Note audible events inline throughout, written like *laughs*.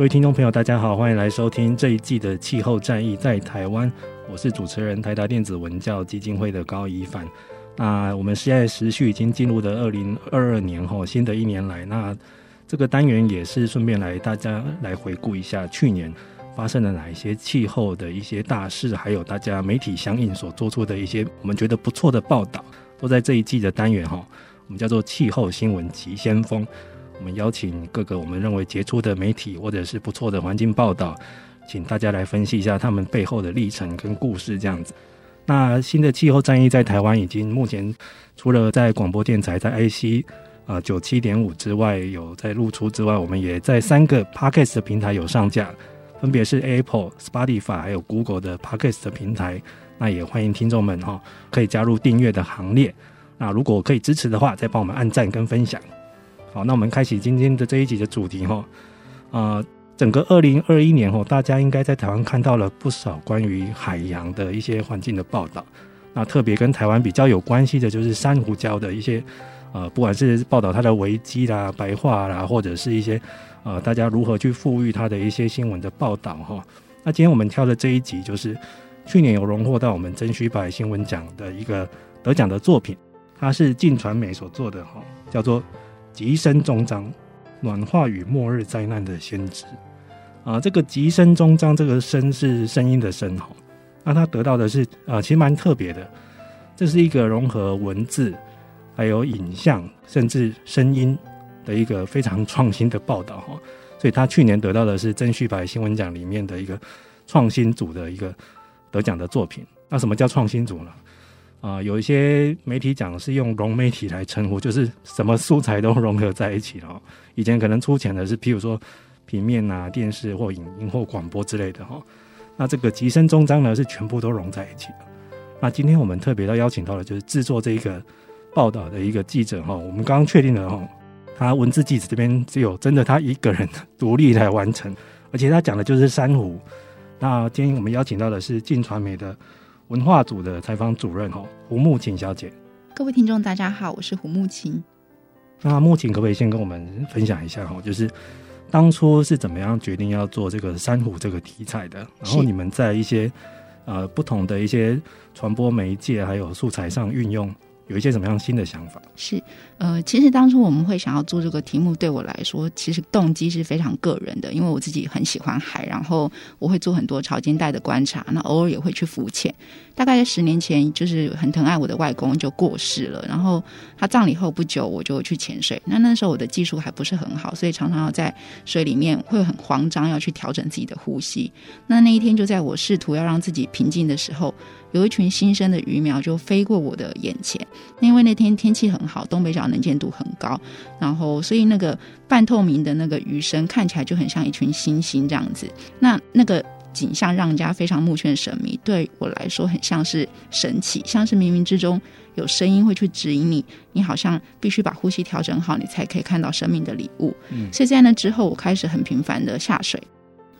各位听众朋友，大家好，欢迎来收听这一季的《气候战役在台湾》，我是主持人台达电子文教基金会的高一帆。那我们现在时序已经进入的二零二二年后，新的一年来，那这个单元也是顺便来大家来回顾一下去年发生了哪一些气候的一些大事，还有大家媒体相应所做出的一些我们觉得不错的报道，都在这一季的单元哈，我们叫做气候新闻急先锋。我们邀请各个我们认为杰出的媒体或者是不错的环境报道，请大家来分析一下他们背后的历程跟故事这样子。那新的气候战役在台湾已经目前除了在广播电台在 IC 啊九七点五之外有在露出之外，我们也在三个 Podcast 的平台有上架，分别是 Apple、Spotify 还有 Google 的 Podcast 的平台。那也欢迎听众们哈可以加入订阅的行列。那如果可以支持的话，再帮我们按赞跟分享。好，那我们开启今天的这一集的主题哈啊。整个二零二一年哈，大家应该在台湾看到了不少关于海洋的一些环境的报道。那特别跟台湾比较有关系的，就是珊瑚礁的一些呃，不管是报道它的危机啦、白化啦，或者是一些呃，大家如何去复育它的一些新闻的报道哈。那今天我们挑的这一集，就是去年有荣获到我们真虚白新闻奖的一个得奖的作品，它是镜传媒所做的哈，叫做《极深终章：暖化与末日灾难的先知》。啊，这个极深终章，这个深是声音的声哈，那他得到的是啊，其实蛮特别的，这是一个融合文字、还有影像，甚至声音的一个非常创新的报道哈，所以他去年得到的是真虚白新闻奖里面的一个创新组的一个得奖的作品。那什么叫创新组呢？啊，有一些媒体讲是用融媒体来称呼，就是什么素材都融合在一起了。以前可能出钱的是，譬如说。平面啊，电视或影音或广播之类的哈，那这个极深终章呢是全部都融在一起的。那今天我们特别要邀请到的，就是制作这一个报道的一个记者哈。我们刚刚确定了哈，他文字记者这边只有真的他一个人 *laughs* 独立来完成，而且他讲的就是珊瑚。那今天我们邀请到的是镜传媒的文化组的采访主任哦，胡木琴小姐。各位听众大家好，我是胡木琴。那木琴可不可以先跟我们分享一下哈，就是。当初是怎么样决定要做这个珊瑚这个题材的？然后你们在一些呃不同的一些传播媒介还有素材上运用。有一些什么样新的想法？是，呃，其实当初我们会想要做这个题目，对我来说，其实动机是非常个人的，因为我自己很喜欢海，然后我会做很多潮间带的观察，那偶尔也会去浮潜。大概在十年前，就是很疼爱我的外公就过世了，然后他葬礼后不久，我就去潜水。那那时候我的技术还不是很好，所以常常要在水里面会很慌张，要去调整自己的呼吸。那那一天，就在我试图要让自己平静的时候。有一群新生的鱼苗就飞过我的眼前，因为那天天气很好，东北角能见度很高，然后所以那个半透明的那个鱼身看起来就很像一群星星这样子。那那个景象让人家非常目眩神迷，对我来说很像是神奇，像是冥冥之中有声音会去指引你，你好像必须把呼吸调整好，你才可以看到生命的礼物。嗯，所以在那之后，我开始很频繁的下水。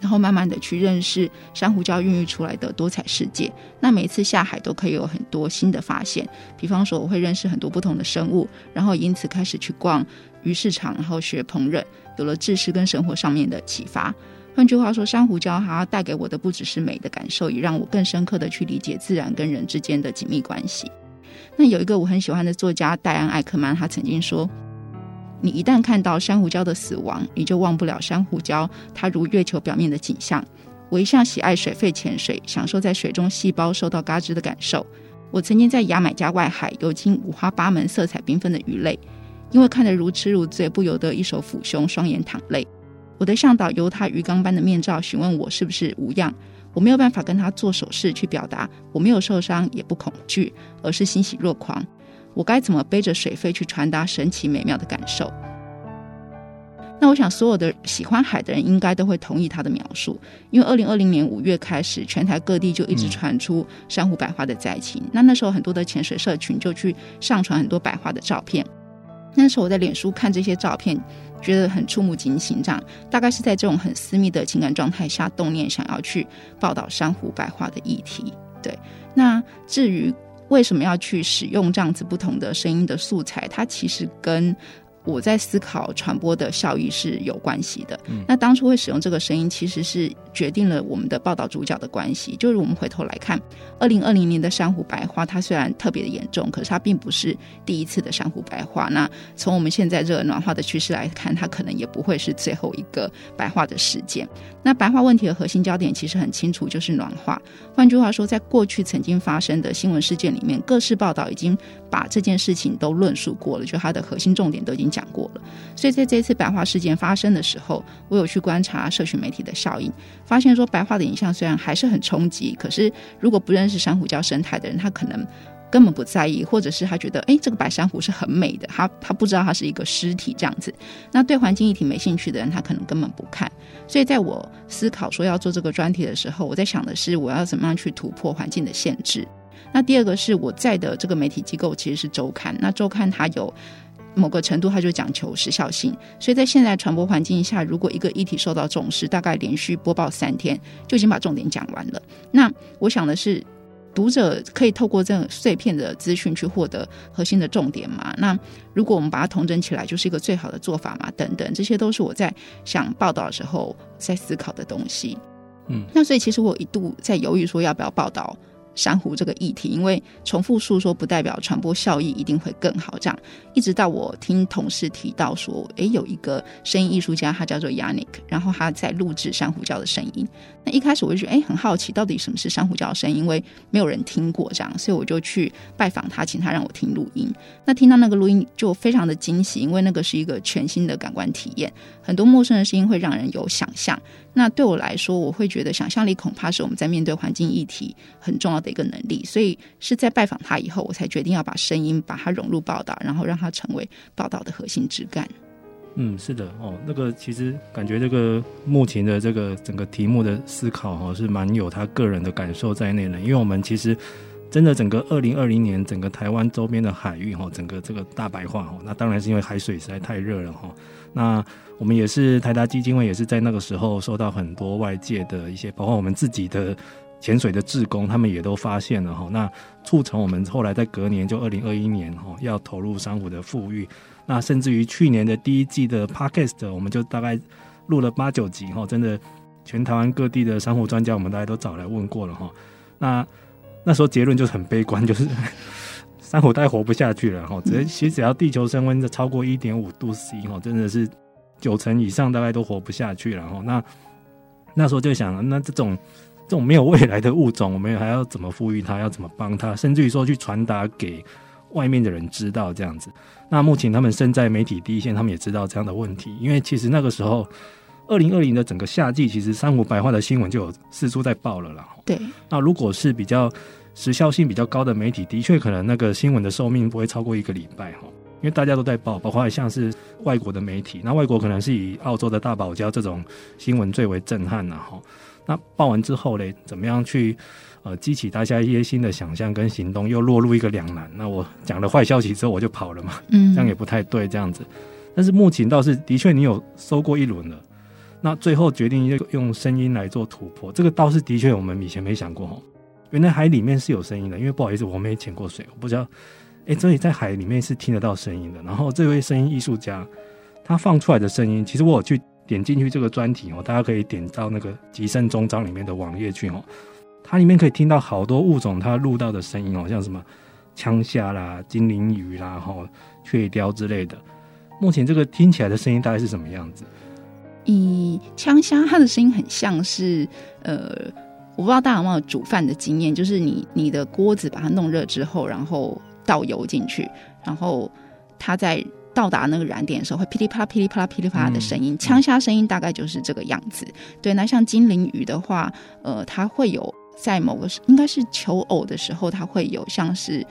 然后慢慢的去认识珊瑚礁孕育出来的多彩世界。那每一次下海都可以有很多新的发现。比方说，我会认识很多不同的生物，然后因此开始去逛鱼市场，然后学烹饪，有了知识跟生活上面的启发。换句话说，珊瑚礁它带给我的不只是美的感受，也让我更深刻的去理解自然跟人之间的紧密关系。那有一个我很喜欢的作家戴安·艾克曼，他曾经说：“你一旦看到珊瑚礁的死亡，你就忘不了珊瑚礁它如月球表面的景象。”我一向喜爱水肺潜水，享受在水中细胞受到嘎吱的感受。我曾经在牙买加外海游经五花八门、色彩缤纷的鱼类，因为看得如痴如醉，不由得一手抚胸，双眼淌泪。我的向导由他鱼缸般的面罩询问我是不是无恙。我没有办法跟他做手势去表达我没有受伤也不恐惧，而是欣喜若狂。我该怎么背着水肺去传达神奇美妙的感受？那我想所有的喜欢海的人应该都会同意他的描述，因为二零二零年五月开始，全台各地就一直传出珊瑚白化的灾情。那那时候很多的潜水社群就去上传很多白化的照片。那时候我在脸书看这些照片。觉得很触目惊心，这样大概是在这种很私密的情感状态下动念，想要去报道珊瑚白化的议题。对，那至于为什么要去使用这样子不同的声音的素材，它其实跟我在思考传播的效益是有关系的。嗯。那当初会使用这个声音，其实是决定了我们的报道主角的关系。就是我们回头来看，二零二零年的珊瑚白化，它虽然特别的严重，可是它并不是第一次的珊瑚白化。那从我们现在这个暖化的趋势来看，它可能也不会是最后一个白化的事件。那白化问题的核心焦点其实很清楚，就是暖化。换句话说，在过去曾经发生的新闻事件里面，各式报道已经把这件事情都论述过了，就它的核心重点都已经。讲过了，所以在这次白化事件发生的时候，我有去观察社群媒体的效应，发现说白化的影像虽然还是很冲击，可是如果不认识珊瑚礁生态的人，他可能根本不在意，或者是他觉得，哎，这个白珊瑚是很美的，他他不知道它是一个尸体这样子。那对环境议题没兴趣的人，他可能根本不看。所以在我思考说要做这个专题的时候，我在想的是，我要怎么样去突破环境的限制。那第二个是我在的这个媒体机构其实是周刊，那周刊它有。某个程度，它就讲求时效性，所以在现在传播环境下，如果一个议题受到重视，大概连续播报三天，就已经把重点讲完了。那我想的是，读者可以透过这种碎片的资讯去获得核心的重点嘛？那如果我们把它统整起来，就是一个最好的做法嘛？等等，这些都是我在想报道的时候在思考的东西。嗯，那所以其实我一度在犹豫说要不要报道。珊瑚这个议题，因为重复述说不代表传播效益一定会更好。这样，一直到我听同事提到说，诶，有一个声音艺术家，他叫做 Yannick，然后他在录制珊瑚礁的声音。那一开始我就觉得，诶，很好奇，到底什么是珊瑚礁的声音？因为没有人听过这样，所以我就去拜访他，请他让我听录音。那听到那个录音就非常的惊喜，因为那个是一个全新的感官体验，很多陌生的声音会让人有想象。那对我来说，我会觉得想象力恐怕是我们在面对环境议题很重要的一个能力。所以是在拜访他以后，我才决定要把声音把它融入报道，然后让它成为报道的核心枝干。嗯，是的哦，那个其实感觉这个目前的这个整个题目的思考哈，是蛮有他个人的感受在内的。因为我们其实真的整个二零二零年整个台湾周边的海域哈，整个这个大白化哈，那当然是因为海水实在太热了哈。那我们也是台达基金会，也是在那个时候受到很多外界的一些，包括我们自己的潜水的志工，他们也都发现了哈。那促成我们后来在隔年就二零二一年哈，要投入珊瑚的复育。那甚至于去年的第一季的 Podcast，我们就大概录了八九集哈，真的全台湾各地的珊瑚专家，我们大家都找来问过了哈。那那时候结论就是很悲观，就是珊瑚大概活不下去了哈。只其实只要地球升温的超过一点五度 C 哈，真的是。九成以上大概都活不下去了哈，那那时候就想，那这种这种没有未来的物种，我们还要怎么赋予它？要怎么帮它？甚至于说去传达给外面的人知道这样子。那目前他们身在媒体第一线，他们也知道这样的问题。因为其实那个时候，二零二零的整个夏季，其实珊瑚白化的新闻就有四处在报了啦。对。那如果是比较时效性比较高的媒体，的确可能那个新闻的寿命不会超过一个礼拜哈。因为大家都在报，包括像是外国的媒体，那外国可能是以澳洲的大堡礁这种新闻最为震撼了哈。那报完之后嘞，怎么样去呃激起大家一些新的想象跟行动，又落入一个两难。那我讲了坏消息之后我就跑了嘛，嗯，这样也不太对，这样子。但是目前倒是的确你有收过一轮了，那最后决定用用声音来做突破，这个倒是的确我们以前没想过哈。原来海里面是有声音的，因为不好意思我没潜过水，我不知道。哎，所以在海里面是听得到声音的。然后这位声音艺术家，他放出来的声音，其实我有去点进去这个专题哦，大家可以点到那个集圣终章里面的网页去哦。它里面可以听到好多物种它录到的声音哦，像什么枪虾啦、精灵鱼啦、哈雀雕之类的。目前这个听起来的声音大概是什么样子？以枪虾，它的声音很像是呃，我不知道大家有没有煮饭的经验，就是你你的锅子把它弄热之后，然后倒油进去，然后它在到达那个燃点的时候，会噼里啪啦、噼里啪啦、噼里啪啦的声音。枪虾声音大概就是这个样子。对，那像精灵鱼的话，呃，它会有在某个应该是求偶的时候，它会有像是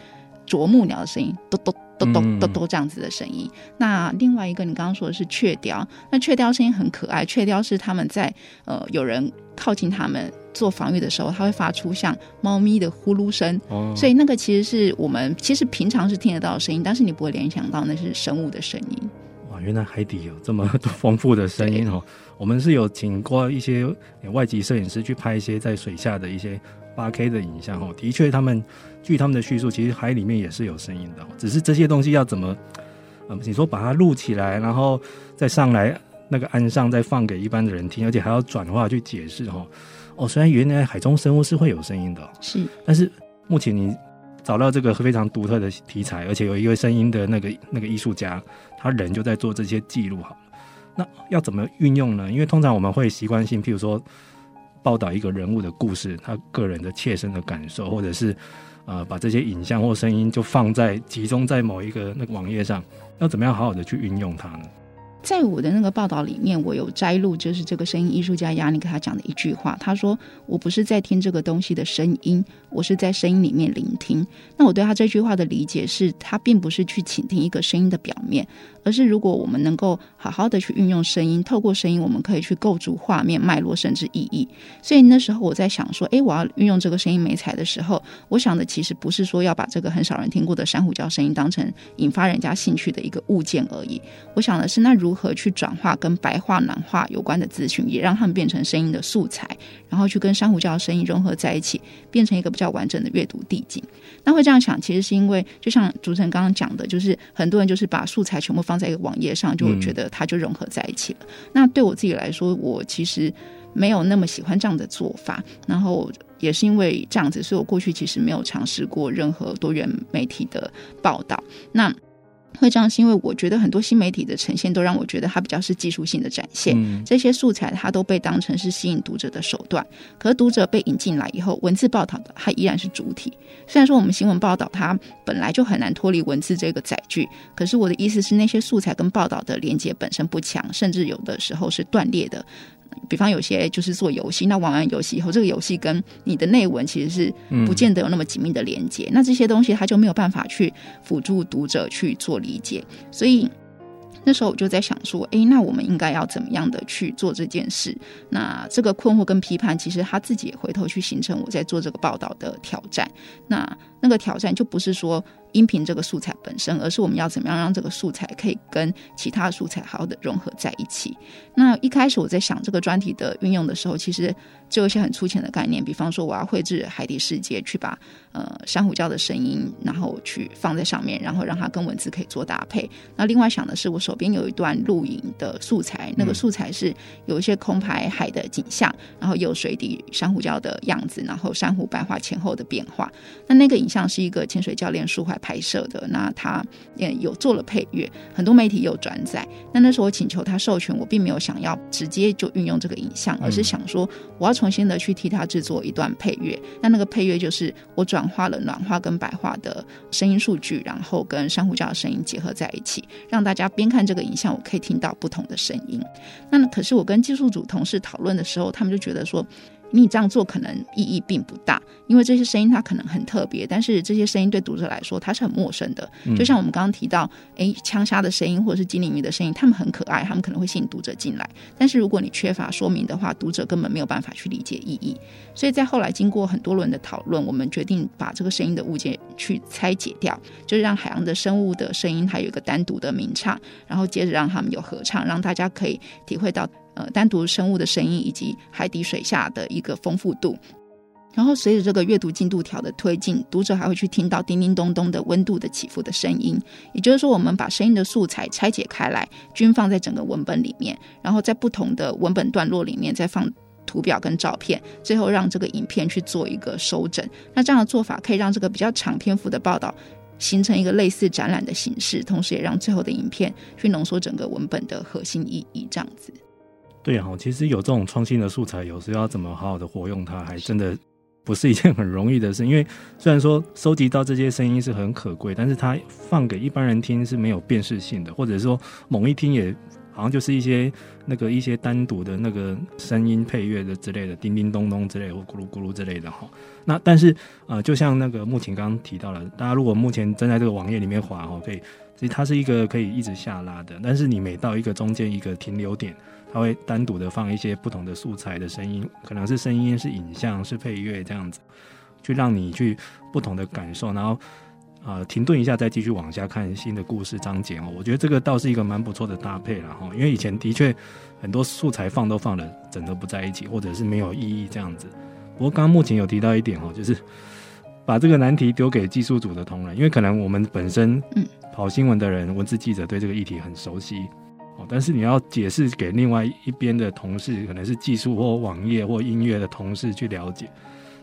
啄木鸟的声音，咚咚。都都都都这样子的声音。那另外一个，你刚刚说的是雀雕，那雀雕声音很可爱。雀雕是他们在呃有人靠近他们做防御的时候，它会发出像猫咪的呼噜声。哦，所以那个其实是我们其实平常是听得到的声音，但是你不会联想到那是生物的声音。哇，原来海底有这么多丰富的声音哦。我们是有请过一些外籍摄影师去拍一些在水下的一些八 K 的影像哦，的确他们。据他们的叙述，其实海里面也是有声音的，只是这些东西要怎么，呃，你说把它录起来，然后再上来那个岸上再放给一般的人听，而且还要转化去解释哈。哦，虽然原来海中生物是会有声音的，是，但是目前你找到这个非常独特的题材，而且有一个声音的那个那个艺术家，他人就在做这些记录好了。那要怎么运用呢？因为通常我们会习惯性，譬如说报道一个人物的故事，他个人的切身的感受，或者是。呃，把这些影像或声音就放在集中在某一个那个网页上，要怎么样好好的去运用它呢？在我的那个报道里面，我有摘录，就是这个声音艺术家亚尼克他讲的一句话，他说：“我不是在听这个东西的声音，我是在声音里面聆听。”那我对他这句话的理解是，他并不是去倾听一个声音的表面。而是，如果我们能够好好的去运用声音，透过声音，我们可以去构筑画面脉络，甚至意义。所以那时候我在想说，诶，我要运用这个声音媒材的时候，我想的其实不是说要把这个很少人听过的珊瑚礁声音当成引发人家兴趣的一个物件而已。我想的是，那如何去转化跟白化、暖化有关的资讯，也让他们变成声音的素材，然后去跟珊瑚礁的声音融合在一起，变成一个比较完整的阅读地景。那会这样想，其实是因为就像主持人刚刚讲的，就是很多人就是把素材全部放在一个网页上，就觉得它就融合在一起了。那对我自己来说，我其实没有那么喜欢这样的做法。然后也是因为这样子，所以我过去其实没有尝试过任何多元媒体的报道。那会这样是因为我觉得很多新媒体的呈现都让我觉得它比较是技术性的展现，嗯、这些素材它都被当成是吸引读者的手段。可是读者被引进来以后，文字报道的它依然是主体。虽然说我们新闻报道它本来就很难脱离文字这个载具，可是我的意思是那些素材跟报道的连接本身不强，甚至有的时候是断裂的。比方有些就是做游戏，那玩完游戏以后，这个游戏跟你的内文其实是不见得有那么紧密的连接，嗯、那这些东西它就没有办法去辅助读者去做理解，所以那时候我就在想说，诶，那我们应该要怎么样的去做这件事？那这个困惑跟批判，其实他自己也回头去形成我在做这个报道的挑战。那那个挑战就不是说。音频这个素材本身，而是我们要怎么样让这个素材可以跟其他素材好好的融合在一起。那一开始我在想这个专题的运用的时候，其实就有一些很粗浅的概念，比方说我要绘制海底世界，去把呃珊瑚礁的声音，然后去放在上面，然后让它跟文字可以做搭配。那另外想的是，我手边有一段录影的素材，那个素材是有一些空拍海的景象，然后有水底珊瑚礁的样子，然后珊瑚白化前后的变化。那那个影像是一个潜水教练舒怀拍摄的，那他也有做了配乐，很多媒体有转载。那那时候我请求他授权，我并没有想要直接就运用这个影像，而是想说我要重新的去替他制作一段配乐。那那个配乐就是我转化了暖化跟白化的声音数据，然后跟珊瑚礁的声音结合在一起，让大家边看看这个影像，我可以听到不同的声音。那可是我跟技术组同事讨论的时候，他们就觉得说。你这样做可能意义并不大，因为这些声音它可能很特别，但是这些声音对读者来说它是很陌生的。就像我们刚刚提到，诶，枪虾的声音或者是精灵鱼的声音，他们很可爱，他们可能会吸引读者进来。但是如果你缺乏说明的话，读者根本没有办法去理解意义。所以在后来经过很多轮的讨论，我们决定把这个声音的物件去拆解掉，就是让海洋的生物的声音它有一个单独的鸣唱，然后接着让他们有合唱，让大家可以体会到。呃，单独生物的声音以及海底水下的一个丰富度，然后随着这个阅读进度条的推进，读者还会去听到叮叮咚咚的温度的起伏的声音。也就是说，我们把声音的素材拆解开来，均放在整个文本里面，然后在不同的文本段落里面再放图表跟照片，最后让这个影片去做一个收整。那这样的做法可以让这个比较长篇幅的报道形成一个类似展览的形式，同时也让最后的影片去浓缩整个文本的核心意义，这样子。对哈，其实有这种创新的素材，有时候要怎么好好的活用它，还真的不是一件很容易的事。因为虽然说收集到这些声音是很可贵，但是它放给一般人听是没有辨识性的，或者说猛一听也好像就是一些那个一些单独的那个声音配乐的之类的，叮叮咚咚之类，或咕噜咕噜之类的哈。那但是呃，就像那个目前刚刚提到了，大家如果目前正在这个网页里面滑哈，可以，其实它是一个可以一直下拉的，但是你每到一个中间一个停留点。它会单独的放一些不同的素材的声音，可能是声音，是影像，是配乐这样子，去让你去不同的感受，然后呃停顿一下，再继续往下看新的故事章节哦。我觉得这个倒是一个蛮不错的搭配了哈，因为以前的确很多素材放都放了整个不在一起，或者是没有意义这样子。不过刚刚目前有提到一点哦，就是把这个难题丢给技术组的同仁，因为可能我们本身嗯跑新闻的人，文字记者对这个议题很熟悉。但是你要解释给另外一边的同事，可能是技术或网页或音乐的同事去了解，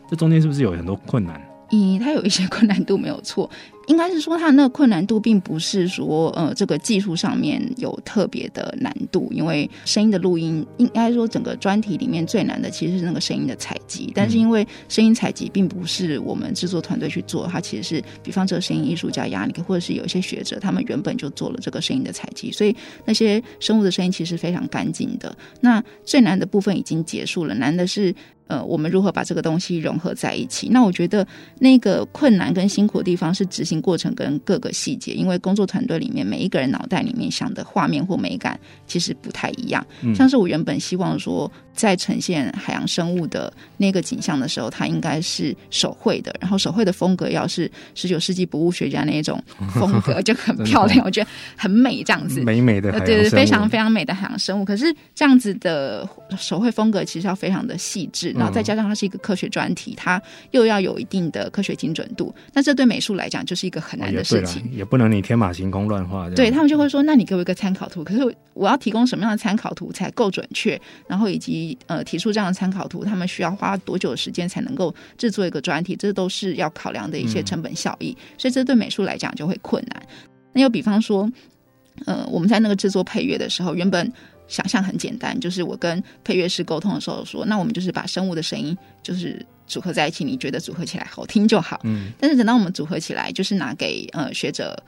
这中间是不是有很多困难？嗯，它有一些困难度没有错。*laughs* 应该是说，它那个困难度并不是说，呃，这个技术上面有特别的难度，因为声音的录音，应该说整个专题里面最难的其实是那个声音的采集。但是因为声音采集并不是我们制作团队去做，它其实是，比方这个声音艺术家亚尼克，或者是有一些学者，他们原本就做了这个声音的采集，所以那些生物的声音其实非常干净的。那最难的部分已经结束了，难的是，呃，我们如何把这个东西融合在一起？那我觉得那个困难跟辛苦的地方是执行。过程跟各个细节，因为工作团队里面每一个人脑袋里面想的画面或美感其实不太一样。嗯、像是我原本希望说，在呈现海洋生物的那个景象的时候，它应该是手绘的，然后手绘的风格要是十九世纪博物学家那一种 *laughs* 风格，就很漂亮，我觉得很美，这样子美美的，对对，非常非常美的海洋生物。可是这样子的手绘风格其实要非常的细致，然后再加上它是一个科学专题，它又要有一定的科学精准度，那这对美术来讲就是一个很难的事情，也不能你天马行空乱画。对，他们就会说，那你给我一个参考图，可是我要提供什么样的参考图才够准确？然后以及呃，提出这样的参考图，他们需要花多久的时间才能够制作一个专题？这都是要考量的一些成本效益，嗯、所以这对美术来讲就会困难。那又比方说，呃，我们在那个制作配乐的时候，原本想象很简单，就是我跟配乐师沟通的时候说，那我们就是把生物的声音就是。组合在一起，你觉得组合起来好听就好。嗯，但是等到我们组合起来，就是拿给呃学者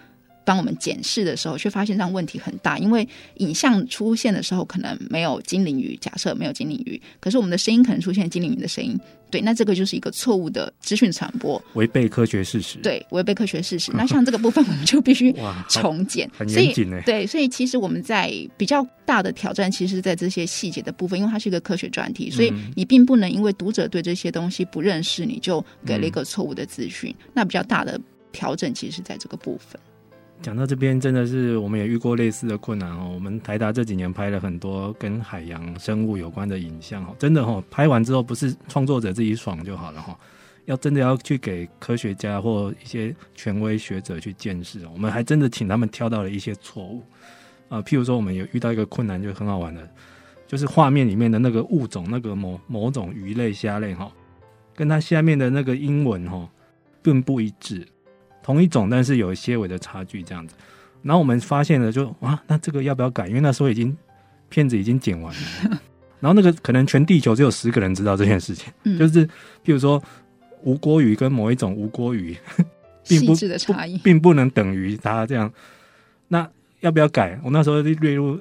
帮我们检视的时候，却发现这样问题很大。因为影像出现的时候可能没有精灵鱼，假设没有精灵鱼，可是我们的声音可能出现精灵鱼的声音。对，那这个就是一个错误的资讯传播，违背科学事实。对，违背科学事实。那像这个部分，我们就必须重剪，*laughs* 很严谨呢。对，所以其实我们在比较大的挑战，其实在这些细节的部分，因为它是一个科学专题，所以你并不能因为读者对这些东西不认识，你就给了一个错误的资讯。嗯、那比较大的调整，其实是在这个部分。讲到这边，真的是我们也遇过类似的困难哦。我们台达这几年拍了很多跟海洋生物有关的影像哦，真的哦，拍完之后不是创作者自己爽就好了哈，要真的要去给科学家或一些权威学者去见识。我们还真的请他们挑到了一些错误啊，譬如说我们有遇到一个困难，就很好玩的，就是画面里面的那个物种，那个某某种鱼类虾类哈，跟它下面的那个英文哈，并不一致。同一种，但是有一些微的差距这样子。然后我们发现了就，就啊，那这个要不要改？因为那时候已经片子已经剪完了。*laughs* 然后那个可能全地球只有十个人知道这件事情，嗯、就是譬如说吴锅鱼跟某一种吴锅鱼，*laughs* 并不的差异并不能等于它这样。那要不要改？我那时候就列入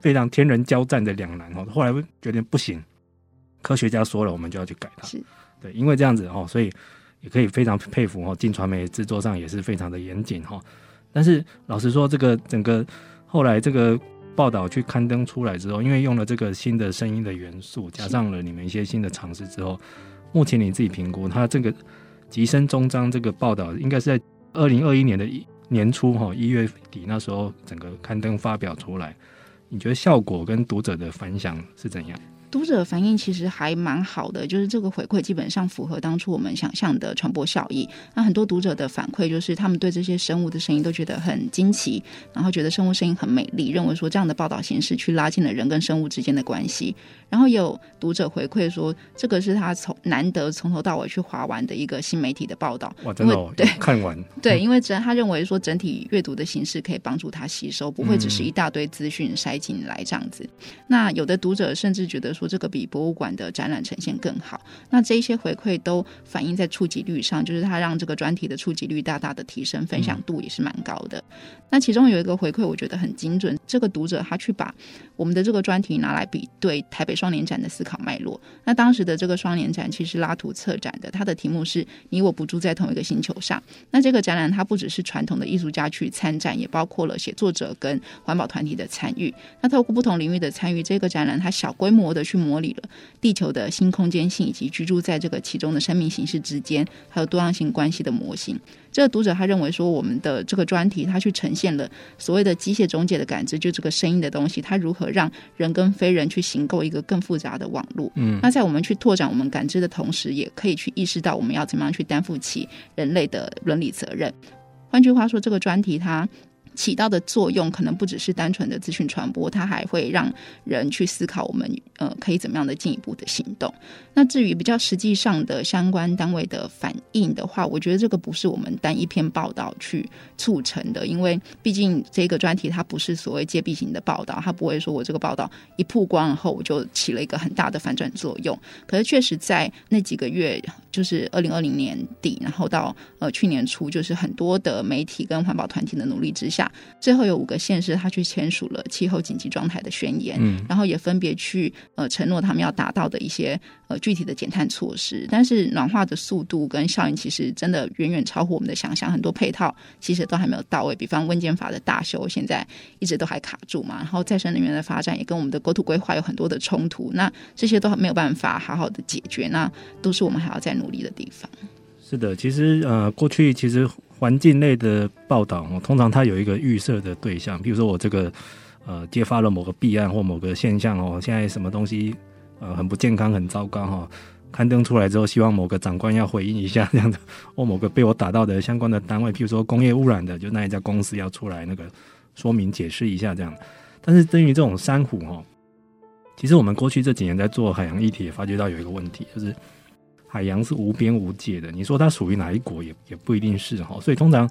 非常天人交战的两难哦。后来觉得不行，科学家说了，我们就要去改它。是对，因为这样子哦，所以。也可以非常佩服哈，进传媒制作上也是非常的严谨哈。但是老实说，这个整个后来这个报道去刊登出来之后，因为用了这个新的声音的元素，加上了你们一些新的尝试之后，目前你自己评估，它这个《吉声终章》这个报道应该是在二零二一年的一年初哈一月底那时候整个刊登发表出来，你觉得效果跟读者的反响是怎样？读者反应其实还蛮好的，就是这个回馈基本上符合当初我们想象的传播效益。那很多读者的反馈就是，他们对这些生物的声音都觉得很惊奇，然后觉得生物声音很美丽，认为说这样的报道形式去拉近了人跟生物之间的关系。然后有读者回馈说，这个是他从难得从头到尾去划完的一个新媒体的报道。哇，真的、哦，对，看完 *laughs* 对，因为只他认为说整体阅读的形式可以帮助他吸收，不会只是一大堆资讯塞进来这样子。嗯、那有的读者甚至觉得说。这个比博物馆的展览呈现更好。那这一些回馈都反映在触及率上，就是它让这个专题的触及率大大的提升，分享度也是蛮高的。嗯、那其中有一个回馈，我觉得很精准。这个读者他去把我们的这个专题拿来比对台北双年展的思考脉络。那当时的这个双年展其实拉图策展的，它的题目是“你我不住在同一个星球上”。那这个展览它不只是传统的艺术家去参展，也包括了写作者跟环保团体的参与。那透过不同领域的参与，这个展览它小规模的去。去模拟了地球的新空间性以及居住在这个其中的生命形式之间，还有多样性关系的模型。这个读者他认为说，我们的这个专题，他去呈现了所谓的机械中介的感知，就这个声音的东西，它如何让人跟非人去行构一个更复杂的网络。嗯，那在我们去拓展我们感知的同时，也可以去意识到我们要怎么样去担负起人类的伦理责任。换句话说，这个专题它。起到的作用可能不只是单纯的资讯传播，它还会让人去思考我们呃可以怎么样的进一步的行动。那至于比较实际上的相关单位的反应的话，我觉得这个不是我们单一篇报道去促成的，因为毕竟这个专题它不是所谓揭秘型的报道，它不会说我这个报道一曝光后我就起了一个很大的反转作用。可是确实在那几个月，就是二零二零年底，然后到呃去年初，就是很多的媒体跟环保团体的努力之下。最后有五个县市，他去签署了气候紧急状态的宣言，嗯，然后也分别去呃承诺他们要达到的一些呃具体的减碳措施。但是暖化的速度跟效应其实真的远远超乎我们的想象，很多配套其实都还没有到位。比方温健法的大修，现在一直都还卡住嘛。然后再生能源的发展也跟我们的国土规划有很多的冲突，那这些都还没有办法好好的解决，那都是我们还要再努力的地方。是的，其实呃过去其实。环境类的报道哦，通常它有一个预设的对象，比如说我这个呃揭发了某个弊案或某个现象哦，现在什么东西呃很不健康、很糟糕哈，刊登出来之后，希望某个长官要回应一下 *laughs* 这样的，或某个被我打到的相关的单位，譬如说工业污染的，就那一家公司要出来那个说明解释一下这样。但是对于这种珊瑚哈，其实我们过去这几年在做海洋议题，也发觉到有一个问题，就是。海洋是无边无界的，你说它属于哪一国也也不一定是哈，所以通常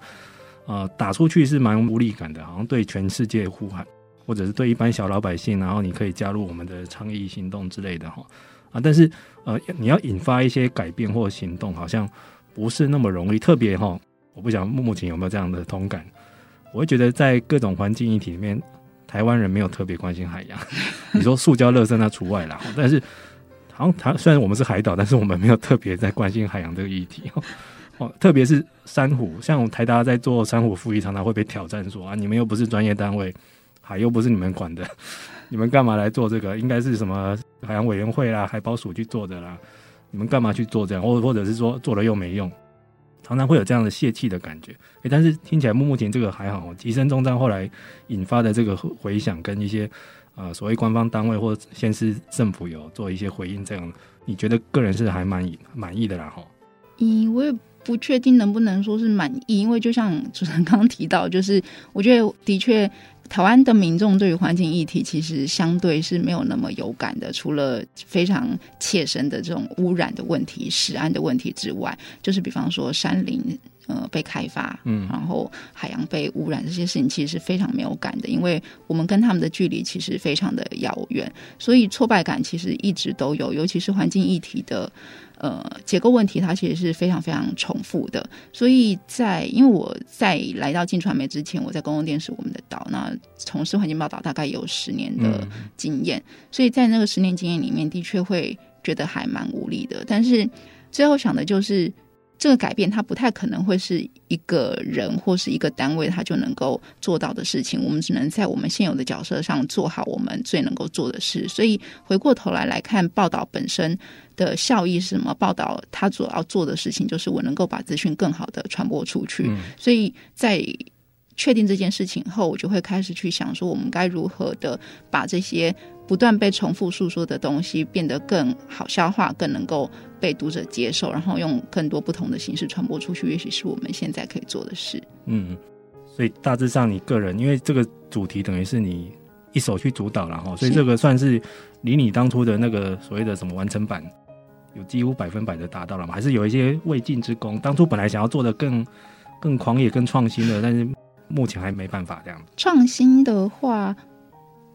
呃打出去是蛮无力感的，好像对全世界呼喊，或者是对一般小老百姓，然后你可以加入我们的倡议行动之类的哈啊，但是呃你要引发一些改变或行动，好像不是那么容易，特别哈，我不晓得目前有没有这样的同感，我会觉得在各种环境议题里面，台湾人没有特别关心海洋，*laughs* 你说塑胶垃圾那除外啦，但是。好像它虽然我们是海岛，但是我们没有特别在关心海洋这个议题哦。特别是珊瑚，像台大在做珊瑚复育，常常会被挑战说啊，你们又不是专业单位，海又不是你们管的，*laughs* 你们干嘛来做这个？应该是什么海洋委员会啦、海保署去做的啦，你们干嘛去做这样？或或者是说做了又没用，常常会有这样的泄气的感觉。诶，但是听起来目前这个还好，提升中章后来引发的这个回响跟一些。啊、呃，所谓官方单位或县市政府有做一些回应，这样你觉得个人是还蛮满意的啦？哈，嗯，我也不确定能不能说是满意，因为就像主持人刚刚提到，就是我觉得的确，台湾的民众对于环境议题其实相对是没有那么有感的，除了非常切身的这种污染的问题、食安的问题之外，就是比方说山林。呃，被开发，嗯，然后海洋被污染，这些事情其实是非常没有感的，因为我们跟他们的距离其实非常的遥远，所以挫败感其实一直都有，尤其是环境议题的呃结构问题，它其实是非常非常重复的。所以在因为我在来到进传媒之前，我在公共电视我们的岛，那从事环境报道大概有十年的经验，所以在那个十年经验里面，的确会觉得还蛮无力的。但是最后想的就是。这个改变，它不太可能会是一个人或是一个单位，他就能够做到的事情。我们只能在我们现有的角色上做好我们最能够做的事。所以回过头来来看，报道本身的效益是什么？报道它主要做的事情，就是我能够把资讯更好的传播出去。所以在确定这件事情后，我就会开始去想说，我们该如何的把这些不断被重复诉说的东西变得更好消化，更能够被读者接受，然后用更多不同的形式传播出去。也许是我们现在可以做的事。嗯，所以大致上，你个人因为这个主题等于是你一手去主导了哈，所以这个算是离你当初的那个所谓的什么完成版，有几乎百分百的达到了吗？还是有一些未尽之功？当初本来想要做的更更狂野、更创新的，但是。目前还没办法这样。创新的话，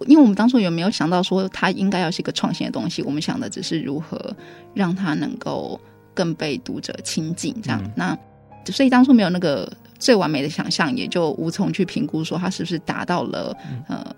因为我们当初有没有想到说它应该要是一个创新的东西？我们想的只是如何让它能够更被读者亲近这样。嗯、那所以当初没有那个最完美的想象，也就无从去评估说它是不是达到了、嗯、呃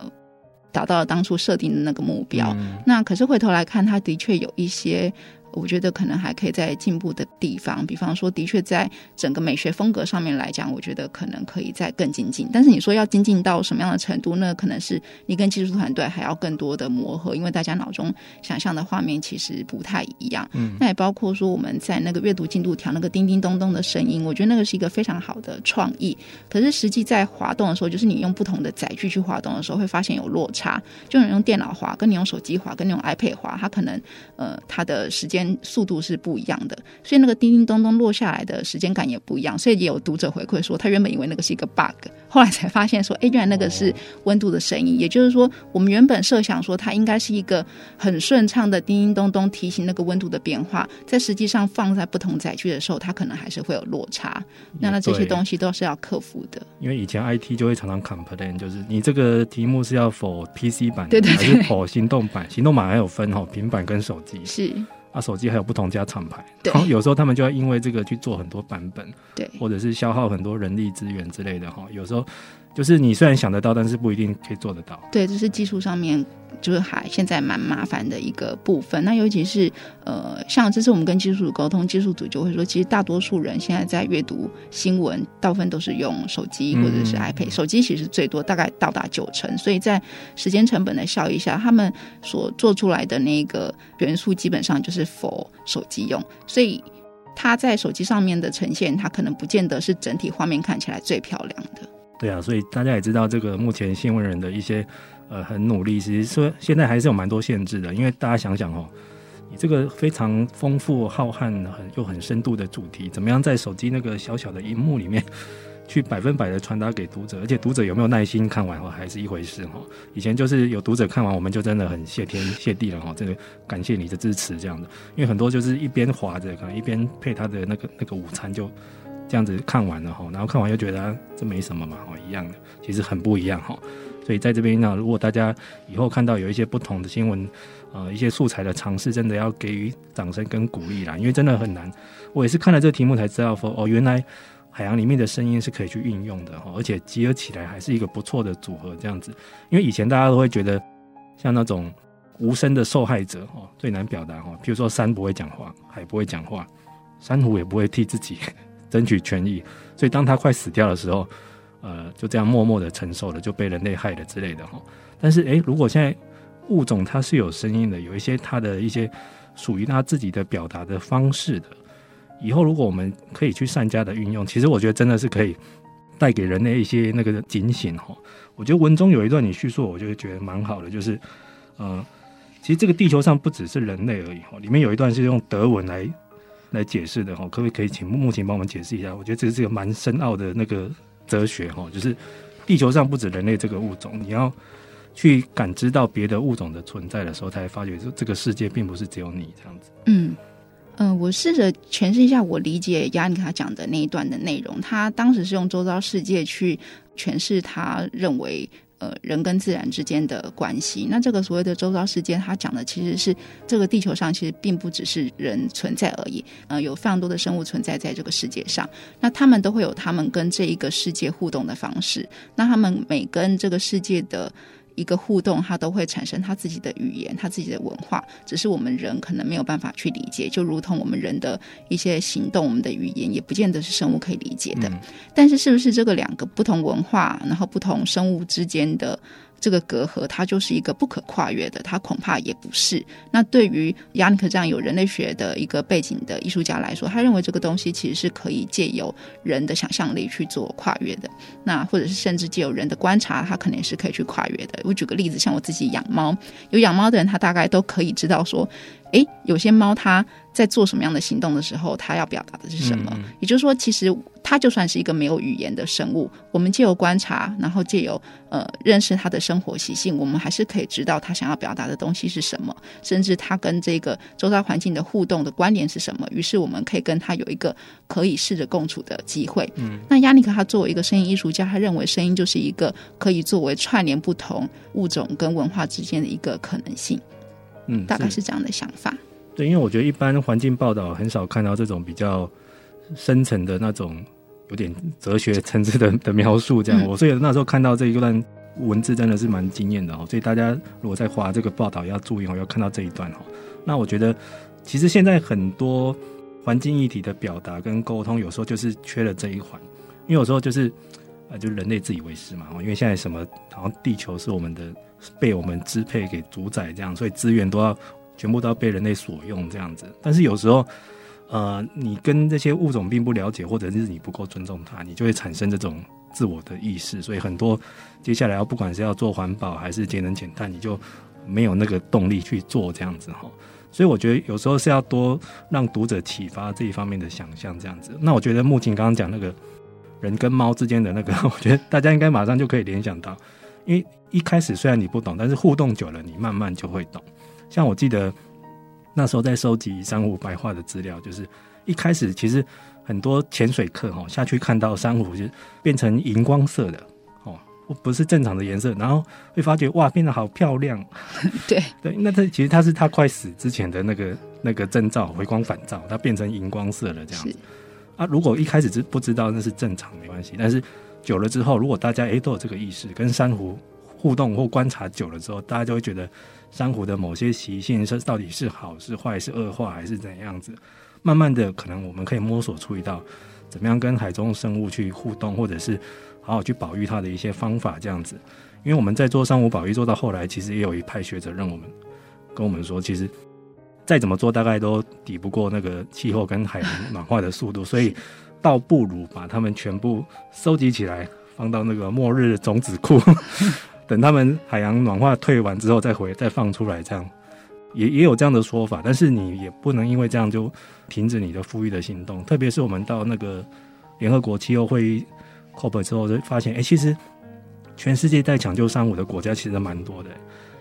达到了当初设定的那个目标。嗯、那可是回头来看，它的确有一些。我觉得可能还可以在进步的地方，比方说，的确在整个美学风格上面来讲，我觉得可能可以再更精进。但是你说要精进到什么样的程度，那可能是你跟技术团队还要更多的磨合，因为大家脑中想象的画面其实不太一样。嗯，那也包括说我们在那个阅读进度条那个叮叮咚咚的声音，我觉得那个是一个非常好的创意。可是实际在滑动的时候，就是你用不同的载具去滑动的时候，会发现有落差。就你用电脑滑，跟你用手机滑，跟你用 iPad 滑，它可能呃它的时间。速度是不一样的，所以那个叮叮咚咚落下来的时间感也不一样，所以也有读者回馈说，他原本以为那个是一个 bug，后来才发现说，哎，原来那个是温度的声音。也就是说，我们原本设想说它应该是一个很顺畅的叮叮咚咚提醒那个温度的变化，在实际上放在不同载具的时候，它可能还是会有落差。那那这些东西都是要克服的。因为以前 IT 就会常常 complain，就是你这个题目是要 for PC 版，对对对，还是 for 行动版？行动版还有分哈，平板跟手机是。啊，手机还有不同家厂牌，然后有时候他们就要因为这个去做很多版本，对，或者是消耗很多人力资源之类的哈。有时候。就是你虽然想得到，但是不一定可以做得到。对，这是技术上面就是还现在蛮麻烦的一个部分。那尤其是呃，像这次我们跟技术组沟通，技术组就会说，其实大多数人现在在阅读新闻，大部分都是用手机或者是 iPad，嗯。手机其实最多，大概到达九成。所以在时间成本的效益下，他们所做出来的那个元素基本上就是 for 手机用。所以它在手机上面的呈现，它可能不见得是整体画面看起来最漂亮的。对啊，所以大家也知道这个目前新闻人的一些呃很努力，其实说现在还是有蛮多限制的。因为大家想想哦，你这个非常丰富浩瀚、很又很深度的主题，怎么样在手机那个小小的荧幕里面 *laughs* 去百分百的传达给读者？而且读者有没有耐心看完哦，还是一回事哈。以前就是有读者看完，我们就真的很谢天 *laughs* 谢地了哈，真的感谢你的支持这样的。因为很多就是一边滑着，可能一边配他的那个那个午餐就。这样子看完了哈，然后看完又觉得、这没什么嘛，哦，一样的，其实很不一样哈。所以在这边呢，如果大家以后看到有一些不同的新闻，呃，一些素材的尝试，真的要给予掌声跟鼓励啦，因为真的很难。我也是看了这个题目才知道说，哦，原来海洋里面的声音是可以去运用的哈，而且集合起来还是一个不错的组合这样子。因为以前大家都会觉得，像那种无声的受害者哦，最难表达哈，比如说山不会讲话，海不会讲话，珊瑚也不会替自己。争取权益，所以当他快死掉的时候，呃，就这样默默的承受了，就被人类害了之类的哈。但是，诶、如果现在物种它是有声音的，有一些它的一些属于它自己的表达的方式的，以后如果我们可以去善加的运用，其实我觉得真的是可以带给人类一些那个警醒哈。我觉得文中有一段你叙述，我就觉得蛮好的，就是呃，其实这个地球上不只是人类而已哈，里面有一段是用德文来。来解释的哈，可不可以请木木请帮我们解释一下？我觉得这是个蛮深奥的那个哲学哈，就是地球上不止人类这个物种，你要去感知到别的物种的存在的时候，才发觉这这个世界并不是只有你这样子。嗯嗯、我试着诠释一下我理解亚尼卡讲的那一段的内容。他当时是用周遭世界去诠释他认为。呃，人跟自然之间的关系，那这个所谓的周遭世界，它讲的其实是这个地球上其实并不只是人存在而已，呃，有非常多的生物存在在这个世界上，那他们都会有他们跟这一个世界互动的方式，那他们每跟这个世界的。一个互动，它都会产生它自己的语言，它自己的文化，只是我们人可能没有办法去理解。就如同我们人的一些行动，我们的语言也不见得是生物可以理解的。但是，是不是这个两个不同文化，然后不同生物之间的这个隔阂，它就是一个不可跨越的，它恐怕也不是。那对于亚尼克这样有人类学的一个背景的艺术家来说，他认为这个东西其实是可以借由人的想象力去做跨越的。那或者是甚至借由人的观察，他肯定是可以去跨越的。我举个例子，像我自己养猫，有养猫的人，他大概都可以知道说。诶，有些猫它在做什么样的行动的时候，它要表达的是什么？嗯、也就是说，其实它就算是一个没有语言的生物，我们借由观察，然后借由呃认识它的生活习性，我们还是可以知道它想要表达的东西是什么，甚至它跟这个周遭环境的互动的关联是什么。于是我们可以跟它有一个可以试着共处的机会。嗯，那亚尼克他作为一个声音艺术家，他认为声音就是一个可以作为串联不同物种跟文化之间的一个可能性。嗯，大概是这样的想法。对，因为我觉得一般环境报道很少看到这种比较深层的那种有点哲学层次的的描述。这样，我、嗯、所以那时候看到这一段文字真的是蛮惊艳的哦。所以大家如果在划这个报道要注意哦，要看到这一段哦。那我觉得其实现在很多环境议题的表达跟沟通，有时候就是缺了这一环。因为有时候就是呃，就人类自以为是嘛。因为现在什么好像地球是我们的。被我们支配给主宰，这样，所以资源都要全部都要被人类所用，这样子。但是有时候，呃，你跟这些物种并不了解，或者是你不够尊重它，你就会产生这种自我的意识。所以很多接下来要不管是要做环保还是节能减碳，你就没有那个动力去做这样子哈。所以我觉得有时候是要多让读者启发这一方面的想象，这样子。那我觉得木槿刚刚讲那个人跟猫之间的那个，我觉得大家应该马上就可以联想到。因为一开始虽然你不懂，但是互动久了，你慢慢就会懂。像我记得那时候在收集珊瑚白化的资料，就是一开始其实很多潜水客哈下去看到珊瑚就变成荧光色的哦，不是正常的颜色，然后会发觉哇变得好漂亮。对对，那它其实它是它快死之前的那个那个征兆，回光返照，它变成荧光色了这样子。啊，如果一开始知不知道那是正常没关系，但是。久了之后，如果大家诶都有这个意识，跟珊瑚互动或观察久了之后，大家就会觉得珊瑚的某些习性是到底是好是坏是恶化还是怎样子。慢慢的，可能我们可以摸索出一道怎么样跟海中生物去互动，或者是好好去保育它的一些方法这样子。因为我们在做珊瑚保育做到后来，其实也有一派学者让我们跟我们说，其实再怎么做，大概都抵不过那个气候跟海洋暖化的速度，所以。倒不如把它们全部收集起来，放到那个末日种子库，等他们海洋暖化退完之后再回再放出来，这样也也有这样的说法。但是你也不能因为这样就停止你的富裕的行动。特别是我们到那个联合国气候会议 COP 之后，就发现，哎、欸，其实全世界在抢救珊瑚的国家其实蛮多的。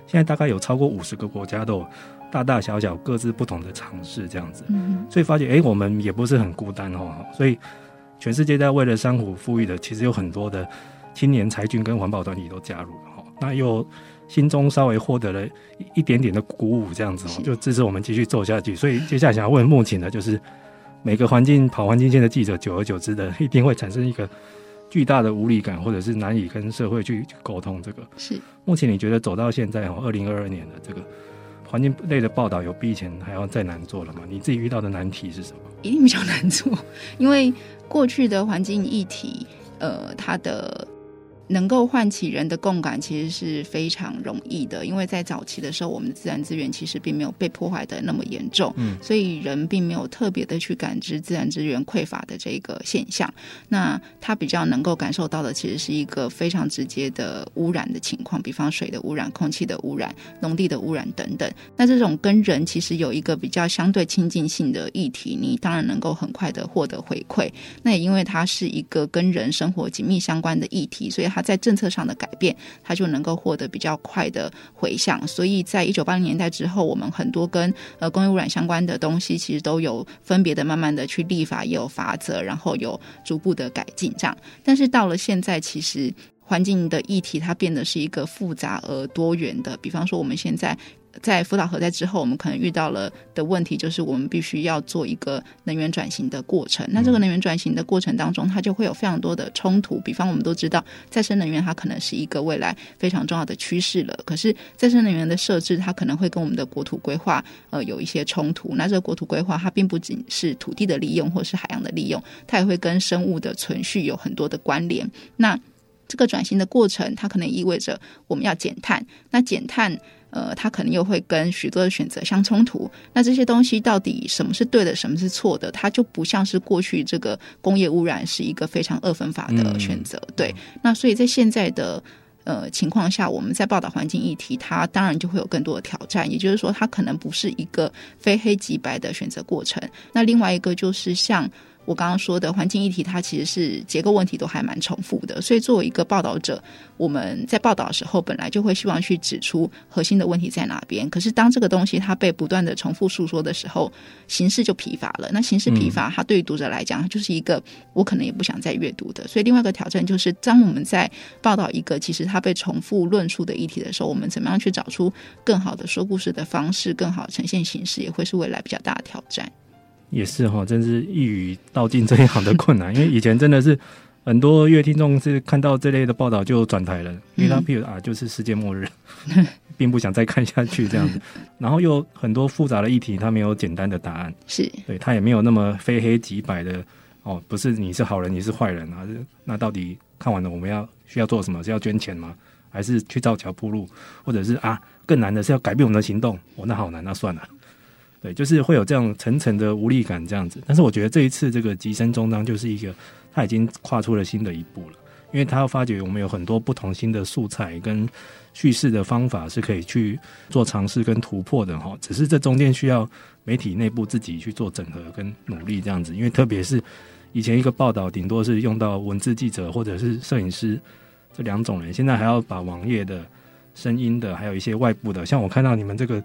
现在大概有超过五十个国家都有大大小小各自不同的尝试，这样子，所以发觉哎、欸，我们也不是很孤单哦。所以全世界在为了珊瑚富裕的，其实有很多的青年才俊跟环保团体都加入了哈。那又心中稍微获得了一点点的鼓舞，这样子哦，就支持我们继续做下去。所以接下来想要问目前的，就是每个环境跑环境线的记者，久而久之的，一定会产生一个。巨大的无力感，或者是难以跟社会去沟通，这个是。目前你觉得走到现在哦，二零二二年的这个环境类的报道有比以前还要再难做了吗？你自己遇到的难题是什么？一定比较难做，因为过去的环境议题，呃，它的。能够唤起人的共感，其实是非常容易的，因为在早期的时候，我们的自然资源其实并没有被破坏的那么严重，嗯，所以人并没有特别的去感知自然资源匮乏的这个现象。那他比较能够感受到的，其实是一个非常直接的污染的情况，比方水的污染、空气的污染、农地的污染等等。那这种跟人其实有一个比较相对亲近性的议题，你当然能够很快的获得回馈。那也因为它是一个跟人生活紧密相关的议题，所以它。在政策上的改变，它就能够获得比较快的回响。所以在一九八零年代之后，我们很多跟呃工业污染相关的东西，其实都有分别的慢慢的去立法，也有法则，然后有逐步的改进这样。但是到了现在，其实环境的议题它变得是一个复杂而多元的。比方说，我们现在。在福岛核灾之后，我们可能遇到了的问题就是，我们必须要做一个能源转型的过程。那这个能源转型的过程当中，它就会有非常多的冲突。比方，我们都知道再生能源它可能是一个未来非常重要的趋势了。可是再生能源的设置，它可能会跟我们的国土规划呃有一些冲突。那这个国土规划它并不仅是土地的利用或是海洋的利用，它也会跟生物的存续有很多的关联。那这个转型的过程，它可能意味着我们要减碳。那减碳，呃，它可能又会跟许多的选择相冲突。那这些东西到底什么是对的，什么是错的？它就不像是过去这个工业污染是一个非常二分法的选择。嗯、对，那所以在现在的。呃，情况下，我们在报道环境议题，它当然就会有更多的挑战。也就是说，它可能不是一个非黑即白的选择过程。那另外一个就是像。我刚刚说的环境议题，它其实是结构问题都还蛮重复的，所以作为一个报道者，我们在报道的时候本来就会希望去指出核心的问题在哪边。可是当这个东西它被不断的重复诉说的时候，形式就疲乏了。那形式疲乏，它对于读者来讲，就是一个我可能也不想再阅读的。所以另外一个挑战就是，当我们在报道一个其实它被重复论述的议题的时候，我们怎么样去找出更好的说故事的方式，更好呈现形式，也会是未来比较大的挑战。也是哈，真是一语道尽这一行的困难。*laughs* 因为以前真的是很多乐听众是看到这类的报道就转台了，因为他譬如啊，就是世界末日，*laughs* 并不想再看下去这样子。*laughs* 然后又很多复杂的议题，他没有简单的答案，是对他也没有那么非黑即白的哦，不是你是好人，你是坏人啊？那到底看完了我们要需要做什么？是要捐钱吗？还是去造桥铺路？或者是啊，更难的是要改变我们的行动？哦，那好难，那算了。对，就是会有这样层层的无力感这样子，但是我觉得这一次这个吉森中章就是一个，他已经跨出了新的一步了，因为他要发觉我们有很多不同新的素材跟叙事的方法是可以去做尝试跟突破的哈，只是这中间需要媒体内部自己去做整合跟努力这样子，因为特别是以前一个报道顶多是用到文字记者或者是摄影师这两种人，现在还要把网页的声音的还有一些外部的，像我看到你们这个。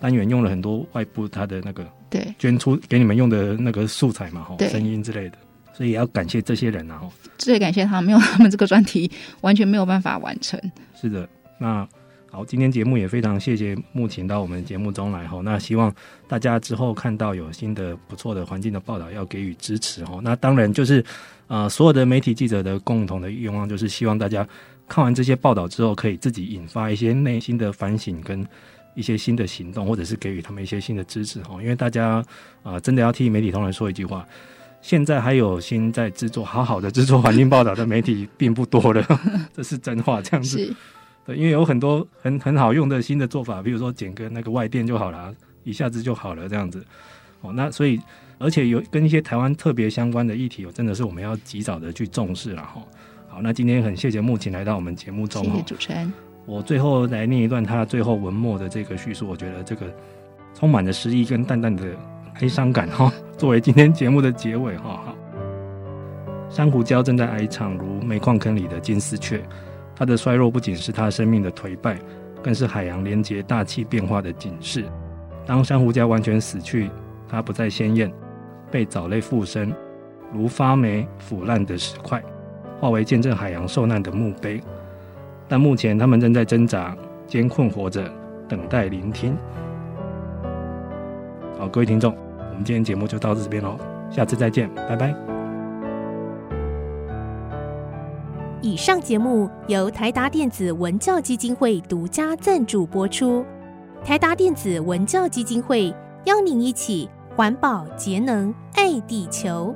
单元用了很多外部他的那个对捐出给你们用的那个素材嘛，吼，声音之类的，所以也要感谢这些人啊，最感谢他们，没有他们这个专题完全没有办法完成。是的，那好，今天节目也非常谢谢目前到我们节目中来吼，那希望大家之后看到有新的不错的环境的报道，要给予支持吼。那当然就是呃，所有的媒体记者的共同的愿望，就是希望大家看完这些报道之后，可以自己引发一些内心的反省跟。一些新的行动，或者是给予他们一些新的支持哈，因为大家啊、呃，真的要替媒体同仁说一句话，现在还有心在制作好好的制作环境报道的媒体并不多了，*laughs* 这是真话，这样子。对，因为有很多很很好用的新的做法，比如说剪个那个外电就好了，一下子就好了这样子。哦，那所以而且有跟一些台湾特别相关的议题，真的是我们要及早的去重视了哈。好，那今天很谢谢慕情来到我们节目中，谢谢主持人。我最后来念一段他最后文末的这个叙述，我觉得这个充满了诗意跟淡淡的哀伤感哈。*laughs* 作为今天节目的结尾哈，好，珊瑚礁正在哀唱，如煤矿坑里的金丝雀。它的衰弱不仅是它生命的颓败，更是海洋连接大气变化的警示。当珊瑚礁完全死去，它不再鲜艳，被藻类附身，如发霉腐烂的石块，化为见证海洋受难的墓碑。但目前他们正在挣扎、艰困活着，等待聆听。好，各位听众，我们今天节目就到这边喽，下次再见，拜拜。以上节目由台达电子文教基金会独家赞助播出。台达电子文教基金会邀您一起环保节能，爱地球。